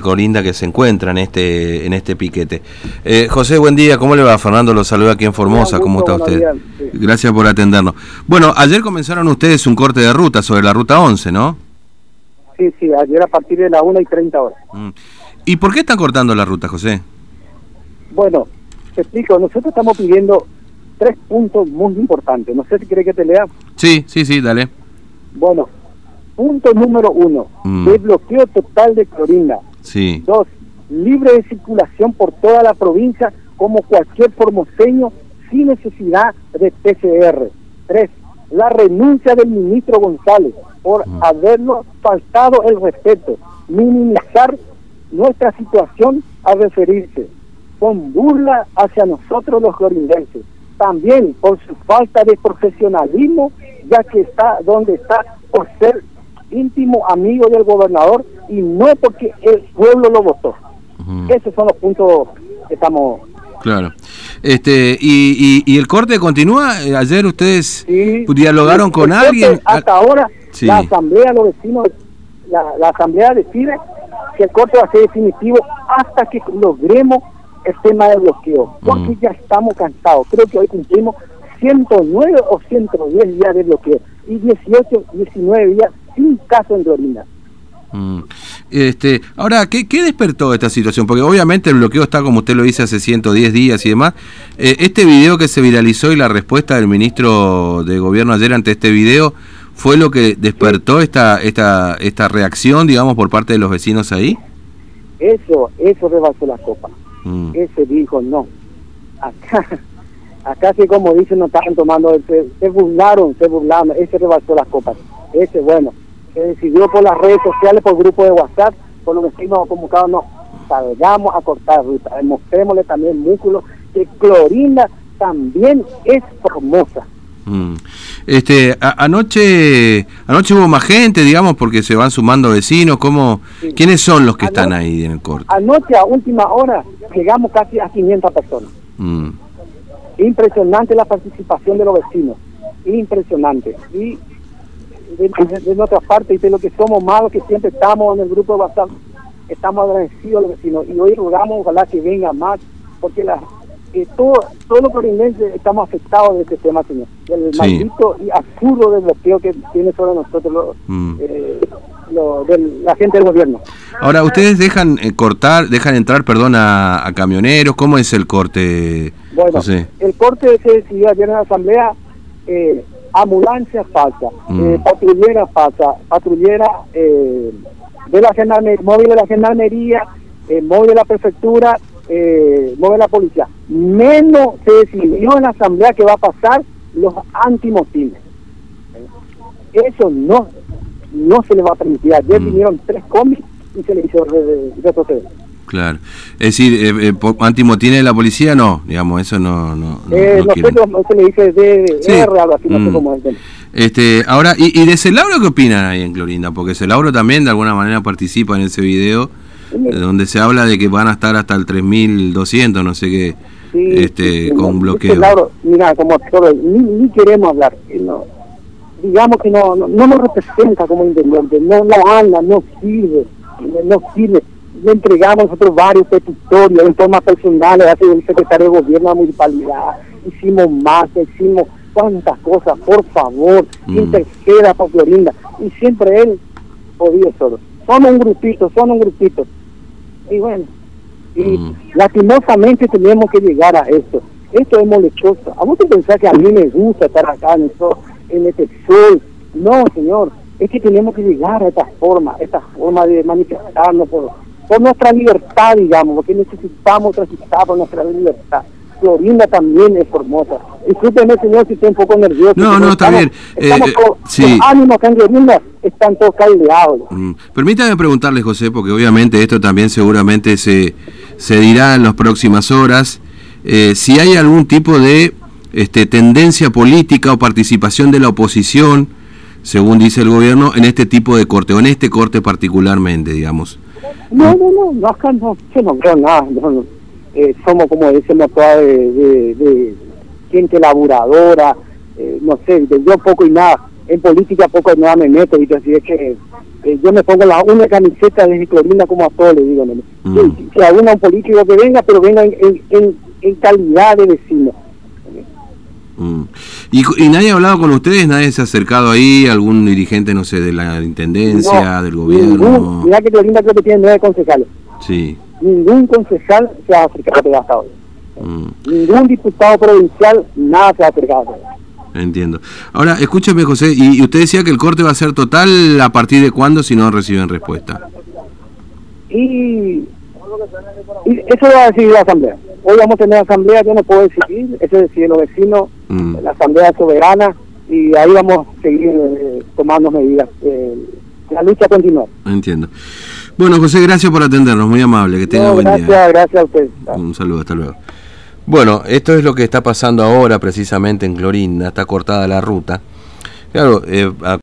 Colinda que se encuentra en este en este piquete. Eh, José, buen día, ¿cómo le va? Fernando lo saluda aquí en Formosa, ¿cómo está usted? Gracias por atendernos. Bueno, ayer comenzaron ustedes un corte de ruta sobre la ruta 11, ¿no? Sí, sí, ayer a partir de las 1 y 30 horas. Mm. ¿Y por qué están cortando la ruta, José? Bueno, te explico, nosotros estamos pidiendo tres puntos muy importantes, no sé si quiere que te lea. Sí, sí, sí, dale. Bueno, punto número uno, Mm. desbloqueo total de Clorinda. Sí. Dos, libre de circulación por toda la provincia como cualquier formoseño sin necesidad de PCR. Tres, la renuncia del ministro González por Mm. habernos faltado el respeto, minimizar nuestra situación al referirse con burla hacia nosotros los clorindenses. También por su falta de profesionalismo, ya que está donde está por ser íntimo amigo del gobernador y no porque el pueblo lo votó. Esos son los puntos que estamos... Claro. Este, y, y, y el corte continúa. Eh, Ayer ustedes Sí. dialogaron con alguien. Hasta ahora, Sí. la asamblea, los vecinos, la, la asamblea decide que el corte va a ser definitivo hasta que logremos el tema del bloqueo, porque Mm. ya estamos cansados. Creo que hoy cumplimos 109 o 110 días de bloqueo y 18, 19 días sin caso en Florinda. Mm. Este, ahora, ¿qué, ¿qué despertó esta situación? Porque obviamente el bloqueo está, como usted lo dice, hace 110 días y demás. Eh, este video que se viralizó y la respuesta del ministro de Gobierno ayer ante este video, ¿fue lo que despertó esta, esta, esta reacción, digamos, por parte de los vecinos ahí? Eso, eso rebasó la copa. Mm. ese dijo no. Acá, acá que como dicen no estaban tomando, se, se burlaron, se burlaron, ese rebasó las copas. Ese bueno, se decidió por las redes sociales, por grupo de WhatsApp, por los vecinos convocados, no, salgamos a cortar ruta, mostrémosle también músculos que Clorinda también es formosa. Mm. Este, a- anoche, anoche hubo más gente, digamos, porque se van sumando vecinos. ¿Cómo, Sí. ¿Quiénes son los que están ahí en el corte? Anoche a última hora llegamos casi a 500 personas. Mm. Impresionante la participación de los vecinos, impresionante. Y de, de- de nuestra parte, y de lo que somos malos, que siempre estamos en el grupo de WhatsApp, estamos agradecidos a los vecinos. Y hoy rogamos, ojalá que venga más, porque la, eh, todo, todos los corinenses estamos afectados de este tema, señor. Del Sí. maldito y absurdo del bloqueo que tiene sobre nosotros los, Mm. eh, lo- del- la gente del gobierno. Ahora, ¿ustedes dejan eh, cortar, dejan entrar, perdón, a, a camioneros? ¿Cómo es el corte, Bueno, el corte se decidió ayer en la asamblea, eh, ambulancia falta, Mm. eh, patrullera falta, patrullera eh, de la móvil de la gendarmería, eh, móvil de la prefectura, eh, móvil de la policía. Menos se decidió en la asamblea que va a pasar los antimotines. Eso no, no se le va a permitir. Ayer Mm. vinieron tres combis y se le hizo re- re- retroceder. Claro. Es decir, eh, eh, antimotines de la policía, no, digamos, eso no, no, no, Eh, no no quieren. sé cómo se le dice de Sí. R, algo así, no sé Mm. cómo es. el- Este, ahora, ¿y, y de Celauro qué opinan ahí en Clorinda? Porque Celauro también de alguna manera participa en ese video, eh, donde se habla de que van a estar hasta el 3200, no sé qué, Sí, este, sí, sí, con no, bloqueo. dice Lauro, mira, como actor, ni, ni queremos hablar. eh, No, digamos que no, no, no nos representa como intendente, no, no anda, no sirve, no, no sirve. Le entregamos nosotros varios petitorios en forma personal, hace el secretario de gobierno de la municipalidad, hicimos más, hicimos cuántas cosas, por favor, Mm. interceda por Florinda. Y siempre él podía solo. Somos un grupito, somos un grupito. Y bueno, y Mm. lastimosamente tenemos que llegar a esto. Esto es molestoso. ¿A vos te pensás que a mí me gusta estar acá en, esto, en este sol? No, señor. Es que tenemos que llegar a esta forma, esta forma de manifestarnos por, por nuestra libertad, digamos, porque necesitamos transitar por nuestra libertad. Florinda también es formosa. Discúlpeme, señor, si estoy un poco nervioso. No, no, está bien. Estamos eh, todos- sí. Los ánimos acá en Florinda están todos caldeados. Mm. Permítame preguntarle, José, porque obviamente esto también seguramente se, se dirá en las próximas horas, eh, si hay algún tipo de este, tendencia política o participación de la oposición, según dice el gobierno, en este tipo de corte, o en este corte particularmente, digamos. No, no, no, no, acá no, yo no veo nada. no, no. Eh, somos, como decimos, toda de, de, de gente laburadora, eh, no sé, de yo poco y nada. En política poco y nada me meto, y así es que eh, yo me pongo la una camiseta de Clorina como a todos le digo, nene. Mm. Alguna un político que venga, pero venga en, en, en, en calidad de vecino. Mm. ¿Y, nadie ha hablado con ustedes? ¿Nadie se ha acercado ahí? ¿Algún dirigente, no sé, de la intendencia, No, del Ningún, gobierno? mira que Clorinda creo que tiene nueve concejales. Sí. Ningún concejal se ha acercado hasta hoy. mm, Ningún diputado provincial, nada se ha acercado. entiendo. Ahora, escúcheme, José, y, y usted decía que el corte va a ser total a partir de cuándo si no reciben respuesta. Y, y eso va a decidir la asamblea. Hoy vamos a tener asamblea, yo no puedo decidir, eso deciden los vecinos, Mm. la asamblea soberana, y ahí vamos a seguir eh, tomando medidas. Eh, la lucha continúa. Entiendo. Bueno, José, gracias por atendernos, muy amable, que tenga No, buen gracias, día. gracias a usted. Un saludo, hasta luego. Bueno, esto es lo que está pasando ahora precisamente en Clorinda, está cortada la ruta. Claro, eh, a-